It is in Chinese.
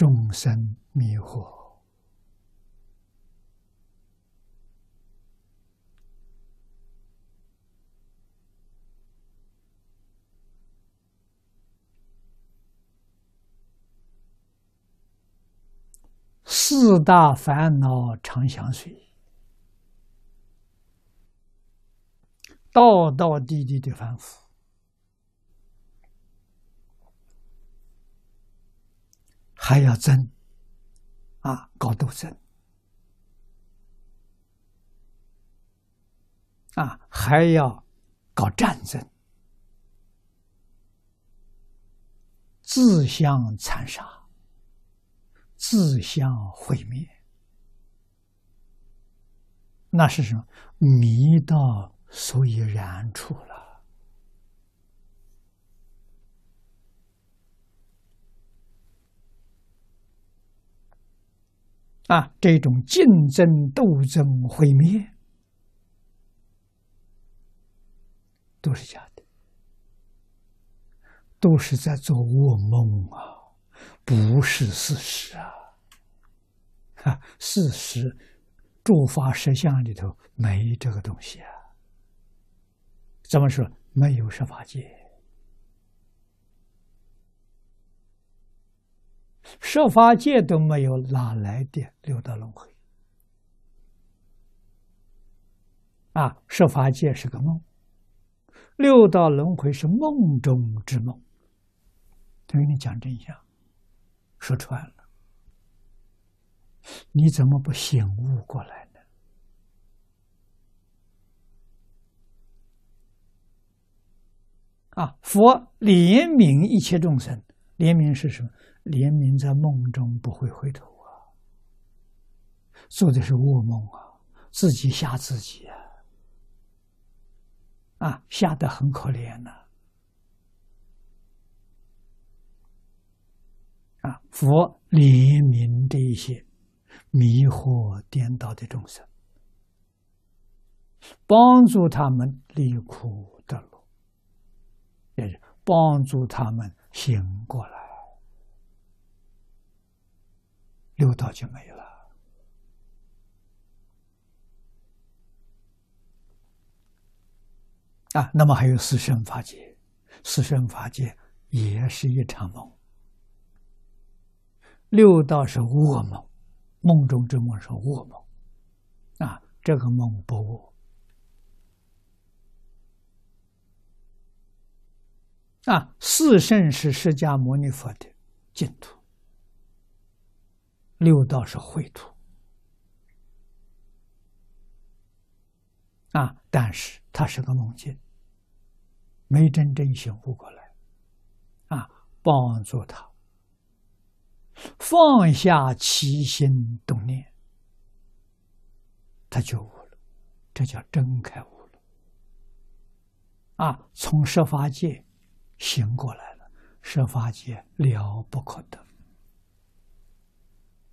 众生迷惑。四大烦恼常相随，道道地地的反复，还要争啊，搞斗争啊，还要搞战争，自相残杀。自相毁灭，那是什么？迷到所以然处了啊！这种竞争、斗争、毁灭，都是假的，都是在做噩梦啊！不是事实啊！啊，事实，诸法实相里头没这个东西啊。怎么说？没有十法界，设法界都没有，哪来的六道轮回？啊，设法界是个梦，六道轮回是梦中之梦。他跟你讲真相。说穿了，你怎么不醒悟过来呢？啊，佛怜悯一切众生，怜悯是什么？怜悯在梦中不会回头啊，做的是噩梦啊，自己吓自己啊，啊，吓得很可怜呐。啊！佛怜悯这一些迷惑颠倒的众生，帮助他们离苦得乐，也是帮助他们醒过来，六道就没了。啊，那么还有四圣法界，四圣法界也是一场梦。六道是噩梦，梦中之梦是噩梦，啊，这个梦不恶。啊，四圣是释迦牟尼佛的净土，六道是秽土，啊，但是他是个梦境，没真正醒悟过来，啊，帮助他。放下起心动念，他就悟了，这叫真开悟了。啊，从设法界醒过来了，设法界了不可得。